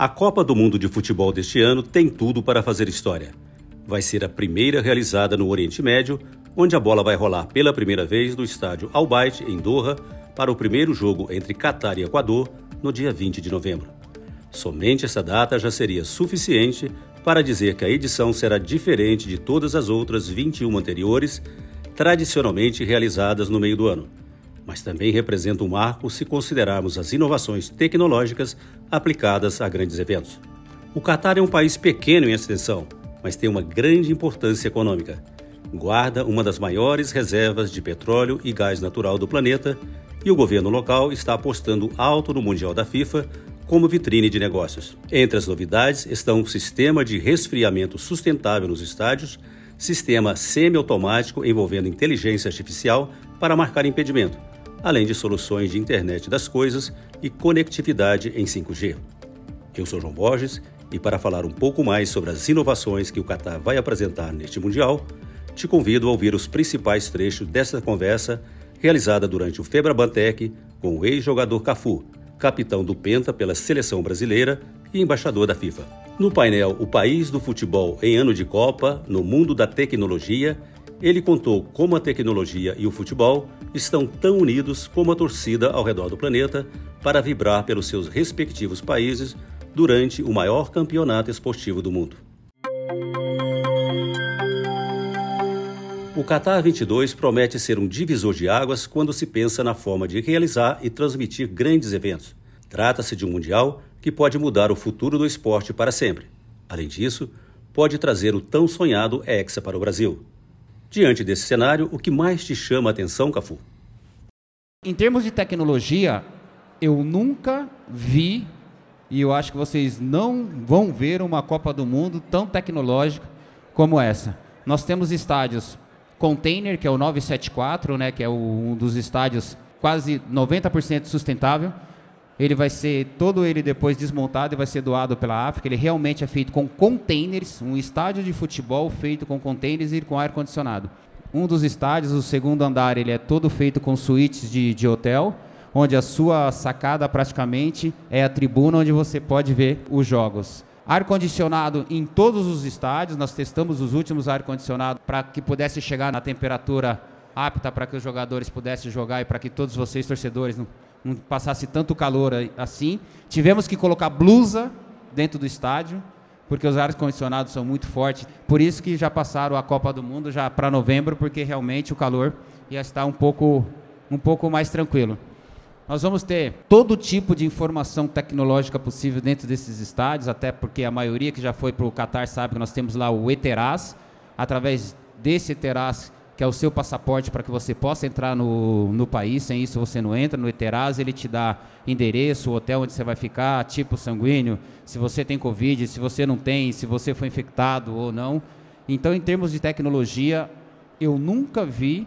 A Copa do Mundo de Futebol deste ano tem tudo para fazer história. Vai ser a primeira realizada no Oriente Médio, onde a bola vai rolar pela primeira vez no estádio Al Bayt, em Doha, para o primeiro jogo entre Catar e Equador, no dia 20 de novembro. Somente essa data já seria suficiente para dizer que a edição será diferente de todas as outras 21 anteriores, tradicionalmente realizadas no meio do ano mas também representa um marco se considerarmos as inovações tecnológicas aplicadas a grandes eventos. O Catar é um país pequeno em extensão, mas tem uma grande importância econômica. Guarda uma das maiores reservas de petróleo e gás natural do planeta e o governo local está apostando alto no Mundial da FIFA como vitrine de negócios. Entre as novidades estão o sistema de resfriamento sustentável nos estádios, sistema semiautomático envolvendo inteligência artificial para marcar impedimento, além de soluções de internet das coisas e conectividade em 5G. Eu sou João Borges e para falar um pouco mais sobre as inovações que o Qatar vai apresentar neste Mundial, te convido a ouvir os principais trechos dessa conversa realizada durante o Febrabantec com o ex-jogador Cafu, capitão do Penta pela seleção brasileira e embaixador da FIFA. No painel O País do Futebol em Ano de Copa, no Mundo da Tecnologia, ele contou como a tecnologia e o futebol estão tão unidos como a torcida ao redor do planeta para vibrar pelos seus respectivos países durante o maior campeonato esportivo do mundo. O Qatar 22 promete ser um divisor de águas quando se pensa na forma de realizar e transmitir grandes eventos. Trata-se de um mundial que pode mudar o futuro do esporte para sempre. Além disso, pode trazer o tão sonhado Hexa para o Brasil. Diante desse cenário, o que mais te chama a atenção, Cafu? Em termos de tecnologia, eu nunca vi, e eu acho que vocês não vão ver uma Copa do Mundo tão tecnológica como essa. Nós temos estádios container, que é o 974, né, que é o, um dos estádios quase 90% sustentável. Ele vai ser todo ele depois desmontado e vai ser doado pela África. Ele realmente é feito com containers, um estádio de futebol feito com containers e com ar condicionado. Um dos estádios, o segundo andar, ele é todo feito com suítes de, de hotel, onde a sua sacada praticamente é a tribuna onde você pode ver os jogos. Ar condicionado em todos os estádios, nós testamos os últimos ar condicionado para que pudesse chegar na temperatura apta para que os jogadores pudessem jogar e para que todos vocês torcedores não passasse tanto calor assim. Tivemos que colocar blusa dentro do estádio, porque os ar condicionados são muito fortes. Por isso que já passaram a Copa do Mundo já para novembro, porque realmente o calor ia estar um pouco, um pouco mais tranquilo. Nós vamos ter todo tipo de informação tecnológica possível dentro desses estádios, até porque a maioria que já foi para o Qatar sabe que nós temos lá o Eteraz. Através desse Eteraz que é o seu passaporte para que você possa entrar no, no país. Sem isso você não entra. No Eteraz ele te dá endereço, hotel onde você vai ficar, tipo sanguíneo, se você tem Covid, se você não tem, se você foi infectado ou não. Então, em termos de tecnologia, eu nunca vi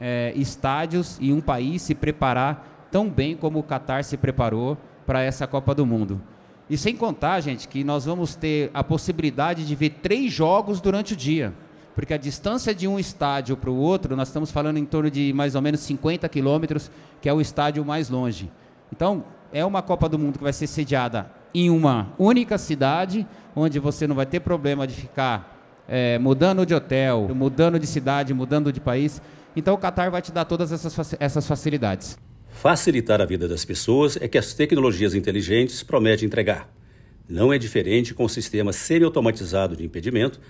é, estádios e um país se preparar tão bem como o Qatar se preparou para essa Copa do Mundo. E sem contar, gente, que nós vamos ter a possibilidade de ver três jogos durante o dia porque a distância de um estádio para o outro, nós estamos falando em torno de mais ou menos 50 quilômetros, que é o estádio mais longe. Então, é uma Copa do Mundo que vai ser sediada em uma única cidade, onde você não vai ter problema de ficar é, mudando de hotel, mudando de cidade, mudando de país. Então, o Qatar vai te dar todas essas, essas facilidades. Facilitar a vida das pessoas é que as tecnologias inteligentes prometem entregar. Não é diferente com o sistema semi-automatizado de impedimento,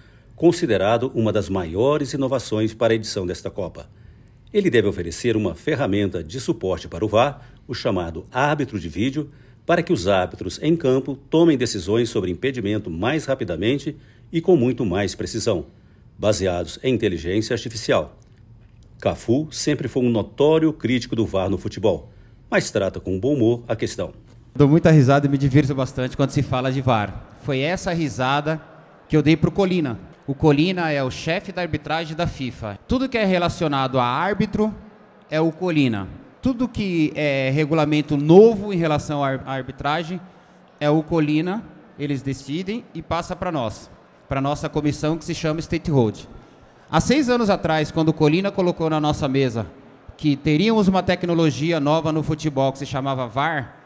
considerado uma das maiores inovações para a edição desta Copa. Ele deve oferecer uma ferramenta de suporte para o VAR, o chamado árbitro de vídeo, para que os árbitros em campo tomem decisões sobre impedimento mais rapidamente e com muito mais precisão, baseados em inteligência artificial. Cafu sempre foi um notório crítico do VAR no futebol, mas trata com bom humor a questão. Dou muita risada e me divirto bastante quando se fala de VAR. Foi essa risada que eu dei para o Colina, o Colina é o chefe da arbitragem da FIFA. Tudo que é relacionado a árbitro é o Colina. Tudo que é regulamento novo em relação à arbitragem é o Colina. Eles decidem e passa para nós, para nossa comissão que se chama State Road. Há seis anos atrás, quando o Colina colocou na nossa mesa que teríamos uma tecnologia nova no futebol que se chamava VAR,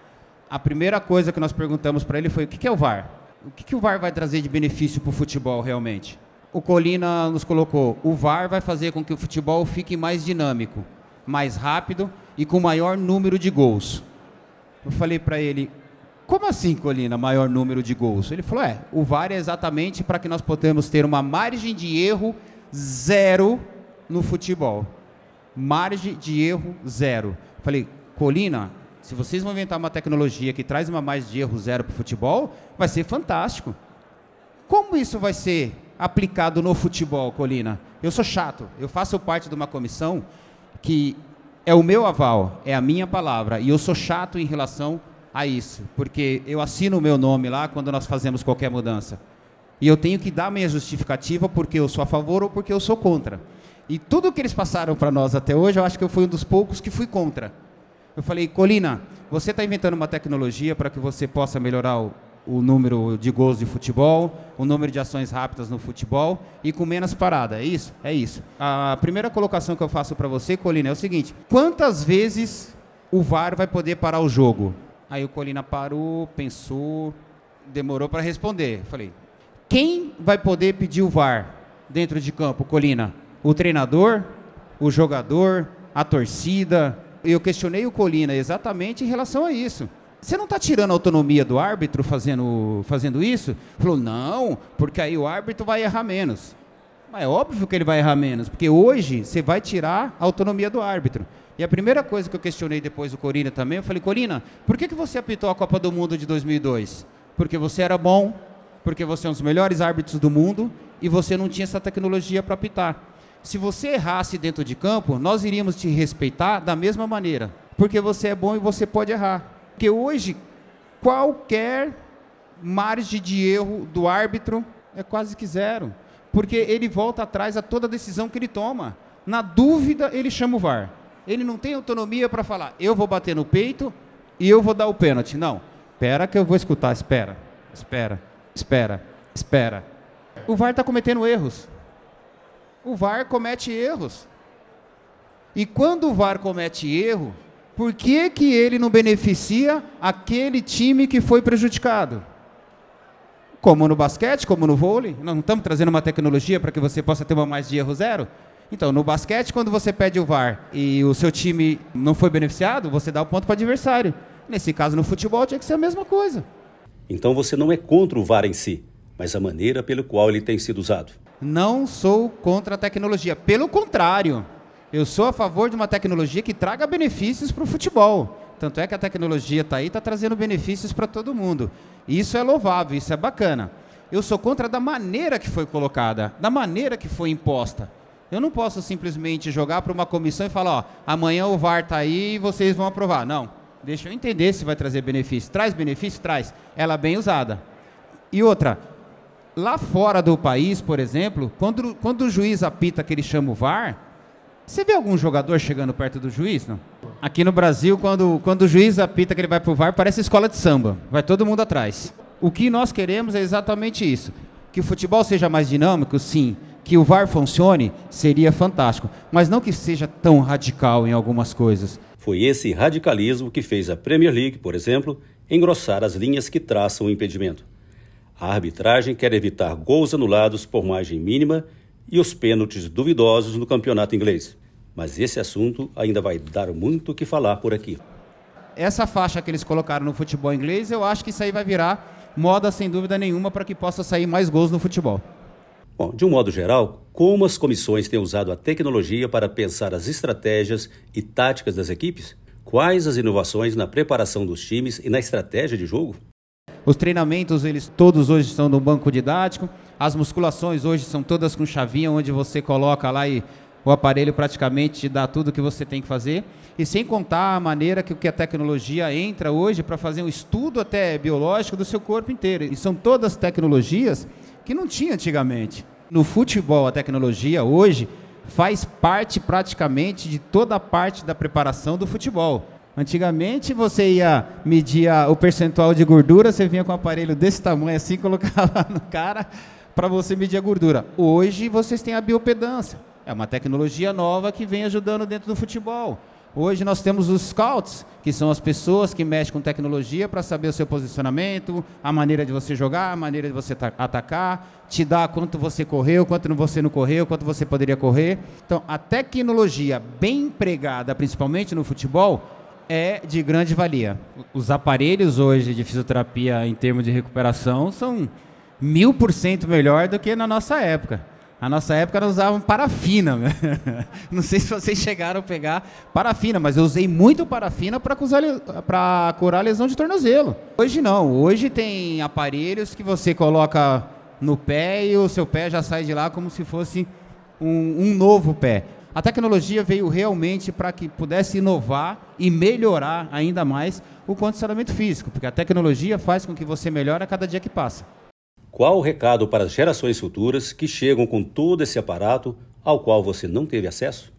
A primeira coisa que nós perguntamos para ele foi: o que é o VAR? O que, que o VAR vai trazer de benefício para o futebol realmente? O Colina nos colocou: o VAR vai fazer com que o futebol fique mais dinâmico, mais rápido e com maior número de gols. Eu falei para ele: como assim, Colina, maior número de gols? Ele falou: é, o VAR é exatamente para que nós possamos ter uma margem de erro zero no futebol. Margem de erro zero. Eu falei, Colina, se vocês vão inventar uma tecnologia que traz uma margem de erro zero para o futebol, vai ser fantástico. Como isso vai ser aplicado no futebol, Colina? Eu sou chato. Eu faço parte de uma comissão que é o meu aval, é a minha palavra, e eu sou chato em relação a isso, porque eu assino o meu nome lá quando nós fazemos qualquer mudança. E eu tenho que dar minha justificativa porque eu sou a favor ou porque eu sou contra. E tudo que eles passaram para nós até hoje, eu acho que eu fui um dos poucos que fui contra. Eu falei, Colina, você está inventando uma tecnologia para que você possa melhorar o, o, número de gols de futebol, o número de ações rápidas no futebol e com menos parada. É isso? É isso. A primeira colocação que eu faço para você, Colina, é o seguinte: quantas vezes o VAR vai poder parar o jogo? Aí o Colina parou, pensou, demorou para responder. Falei: quem vai poder pedir o VAR dentro de campo, Colina? O treinador, o jogador, a torcida? Eu questionei o Colina exatamente em relação a isso. Você não está tirando a autonomia do árbitro fazendo, fazendo isso? Falou, não, porque aí o árbitro vai errar menos. Mas é óbvio que ele vai errar menos, porque hoje você vai tirar a autonomia do árbitro. E a primeira coisa que eu questionei depois do Corina também, eu falei, Corina, por que, que você apitou a Copa do Mundo de 2002? Porque você era bom, porque você é um dos melhores árbitros do mundo e você não tinha essa tecnologia para apitar. Se você errasse dentro de campo, nós iríamos te respeitar da mesma maneira, porque você é bom e você pode errar. Porque hoje, qualquer margem de erro do árbitro é quase que zero, porque ele volta atrás a toda decisão que ele toma. Na dúvida, ele chama o VAR ele não tem autonomia para falar, eu vou bater no peito e eu vou dar o pênalti. Não. Espera que eu vou escutar. Espera, espera, espera, espera. O VAR está cometendo erros. O VAR comete erros. E quando o VAR comete erro, por que, que ele não beneficia aquele time que foi prejudicado? Como no basquete, como no vôlei, nós não estamos trazendo uma tecnologia para que você possa ter uma mais de erro zero? Então, no basquete, quando você pede o VAR e o seu time não foi beneficiado, você dá o ponto para o adversário. Nesse caso, no futebol, tinha que ser a mesma coisa. Então você não é contra o VAR em si, mas a maneira pelo qual ele tem sido usado. Não sou contra a tecnologia. Pelo contrário, eu sou a favor de uma tecnologia que traga benefícios para o futebol. Tanto é que a tecnologia está aí, está trazendo benefícios para todo mundo. Isso é louvável, isso é bacana. Eu sou contra da maneira que foi colocada, da maneira que foi imposta. Eu não posso simplesmente jogar para uma comissão e falar, ó, amanhã o VAR está aí e vocês vão aprovar. Não. Deixa eu entender se vai trazer benefício. Traz benefício? Traz. Ela bem usada. E outra, lá fora do país, por exemplo, quando, quando o juiz apita que ele chama o VAR, você vê algum jogador chegando perto do juiz? Não? Aqui no Brasil, quando, quando o juiz apita que ele vai para o VAR, parece escola de samba. Vai todo mundo atrás. O que nós queremos é exatamente isso. Que o futebol seja mais dinâmico, sim que o VAR funcione seria fantástico, mas não que seja tão radical em algumas coisas. Foi esse radicalismo que fez a Premier League, por exemplo, engrossar as linhas que traçam o impedimento. A arbitragem quer evitar gols anulados por margem mínima e os pênaltis duvidosos no campeonato inglês. Mas esse assunto ainda vai dar muito o que falar por aqui. Essa faixa que eles colocaram no futebol inglês, eu acho que isso aí vai virar moda sem dúvida nenhuma para que possa sair mais gols no futebol. Bom, de um modo geral, como as comissões têm usado a tecnologia para pensar as estratégias e táticas das equipes? Quais as inovações na preparação dos times e na estratégia de jogo? Os treinamentos, eles todos hoje estão no banco didático. As musculações hoje são todas com chavinha, onde você coloca lá e o aparelho praticamente te dá tudo o que você tem que fazer. E sem contar a maneira que, que a tecnologia entra hoje para fazer um estudo até biológico do seu corpo inteiro. E são todas tecnologias que não tinha antigamente. No futebol, a tecnologia hoje faz parte praticamente de toda a parte da preparação do futebol. Antigamente você ia medir o percentual de gordura, você vinha com um aparelho desse tamanho assim, colocar lá no cara para você medir a gordura. Hoje vocês têm a biopedância. É uma tecnologia nova que vem ajudando dentro do futebol. Hoje nós temos os scouts, que são as pessoas que mexem com tecnologia para saber o seu posicionamento, a maneira de você jogar, a maneira de você atacar, te dar quanto você correu, quanto você não correu, quanto você poderia correr. Então, a tecnologia bem empregada, principalmente no futebol, é de grande valia. Os aparelhos hoje de fisioterapia em termos de recuperação são mil por cento melhor do que na nossa época. Na nossa época nós usávamos parafina. Né? Não sei se vocês chegaram a pegar parafina, mas eu usei muito parafina para curar lesão de tornozelo. Hoje não. Hoje tem aparelhos que você coloca no pé e o seu pé já sai de lá como se fosse um, um novo pé. A tecnologia veio realmente para que pudesse inovar e melhorar ainda mais o condicionamento físico, porque a tecnologia faz com que você melhore a cada dia que passa. Qual o recado para as gerações futuras que chegam com todo esse aparato ao qual você não teve acesso?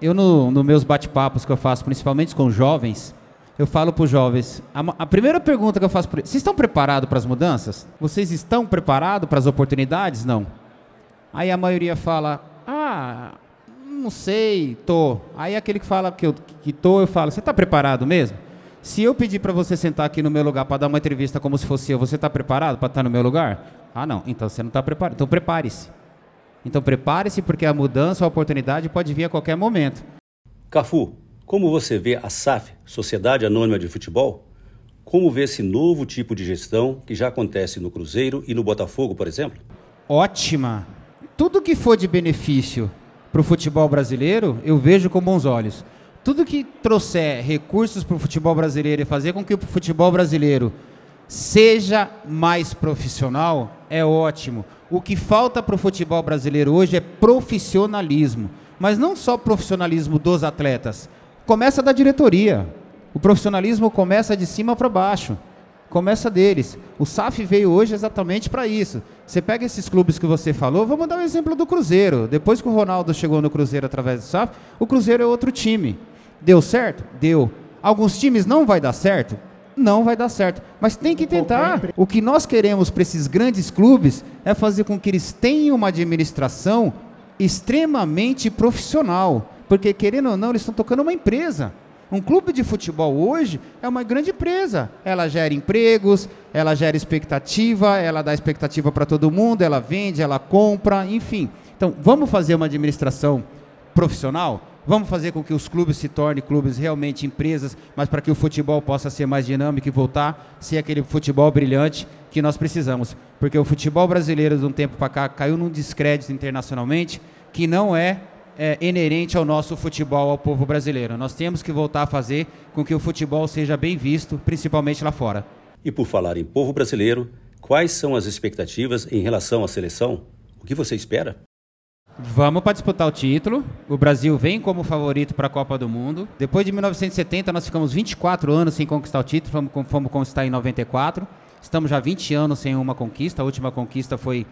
Eu, nos no meus bate-papos que eu faço, principalmente com jovens, eu falo para os jovens, a, a, primeira pergunta que eu faço para eles, vocês estão preparados para as mudanças? Vocês estão preparados para as oportunidades? Não. Aí a maioria fala, ah, não sei, tô. Aí aquele que fala que, eu, que tô, eu falo, você está preparado mesmo? Se eu pedir para você sentar aqui no meu lugar para dar uma entrevista como se fosse eu, você está preparado para estar tá no meu lugar? Ah, não. Então você não está preparado. Então prepare-se. Então prepare-se porque a mudança, a oportunidade pode vir a qualquer momento. Cafu, como você vê a SAF, Sociedade Anônima de Futebol? Como vê esse novo tipo de gestão que já acontece no Cruzeiro e no Botafogo, por exemplo? Ótima. Tudo que for de benefício para o futebol brasileiro, eu vejo com bons olhos tudo que trouxer recursos para o futebol brasileiro e fazer com que o futebol brasileiro seja mais profissional é ótimo. O que falta para o futebol brasileiro hoje é profissionalismo, mas não só profissionalismo dos atletas. Começa da diretoria. O profissionalismo começa de cima para baixo. Começa deles. O SAF veio hoje exatamente para isso. Você pega esses clubes que você falou, vamos dar um exemplo do Cruzeiro. Depois que o Ronaldo chegou no Cruzeiro através do SAF, o Cruzeiro é outro time. Deu certo? Deu. Alguns times não vai dar certo? Não vai dar certo. Mas tem que tentar. O que nós queremos para esses grandes clubes é fazer com que eles tenham uma administração extremamente profissional. Porque, querendo ou não, eles estão tocando uma empresa. Um clube de futebol hoje é uma grande empresa. Ela gera empregos, ela gera expectativa, ela dá expectativa para todo mundo, ela vende, ela compra, enfim. Então, vamos fazer uma administração profissional? Vamos fazer com que os clubes se tornem clubes realmente empresas, mas para que o futebol possa ser mais dinâmico e voltar a ser aquele futebol brilhante que nós precisamos. Porque o futebol brasileiro, de um tempo para cá, caiu num descrédito internacionalmente que não é, é inerente ao nosso futebol, ao povo brasileiro. Nós temos que voltar a fazer com que o futebol seja bem visto, principalmente lá fora. E por falar em povo brasileiro, quais são as expectativas em relação à seleção? O que você espera? Vamos para disputar o título. O Brasil vem como favorito para a Copa do Mundo. Depois de 1970, nós ficamos 24 anos sem conquistar o título. Fomos, fomos conquistar em 94. Estamos já 20 anos sem uma conquista. A última conquista foi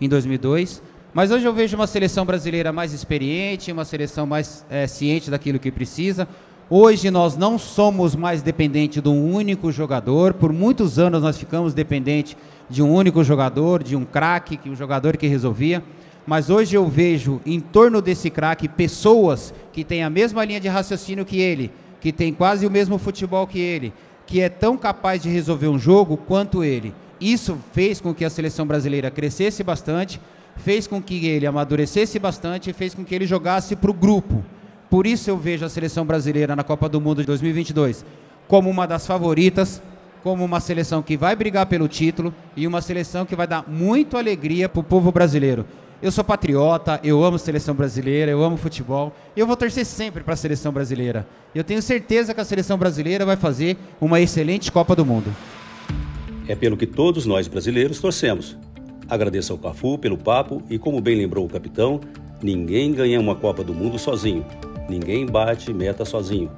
em 2002. Mas hoje eu vejo uma seleção brasileira mais experiente, uma seleção mais é, ciente daquilo que precisa. Hoje nós não somos mais dependentes de um único jogador. Por muitos anos nós ficamos dependentes de um único jogador, de um craque, que um jogador que resolvia mas hoje eu vejo em torno desse craque pessoas que têm a mesma linha de raciocínio que ele, que tem quase o mesmo futebol que ele, que é tão capaz de resolver um jogo quanto ele. Isso fez com que a seleção brasileira crescesse bastante, fez com que ele amadurecesse bastante e fez com que ele jogasse para o grupo. Por isso eu vejo a seleção brasileira na Copa do Mundo de 2022 como uma das favoritas, como uma seleção que vai brigar pelo título e uma seleção que vai dar muito alegria para o povo brasileiro. Eu sou patriota, eu amo a seleção brasileira, eu amo futebol. E eu vou torcer sempre para a seleção brasileira. Eu tenho certeza que a seleção brasileira vai fazer uma excelente Copa do Mundo. É pelo que todos nós brasileiros torcemos. Agradeço ao Cafu pelo papo e, como bem lembrou o capitão, ninguém ganha uma Copa do Mundo sozinho. Ninguém bate meta sozinho.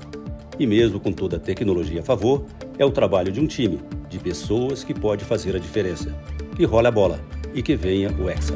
E mesmo com toda a tecnologia a favor, é o trabalho de um time, de pessoas que pode fazer a diferença. Que rola a bola e que venha o Hexa.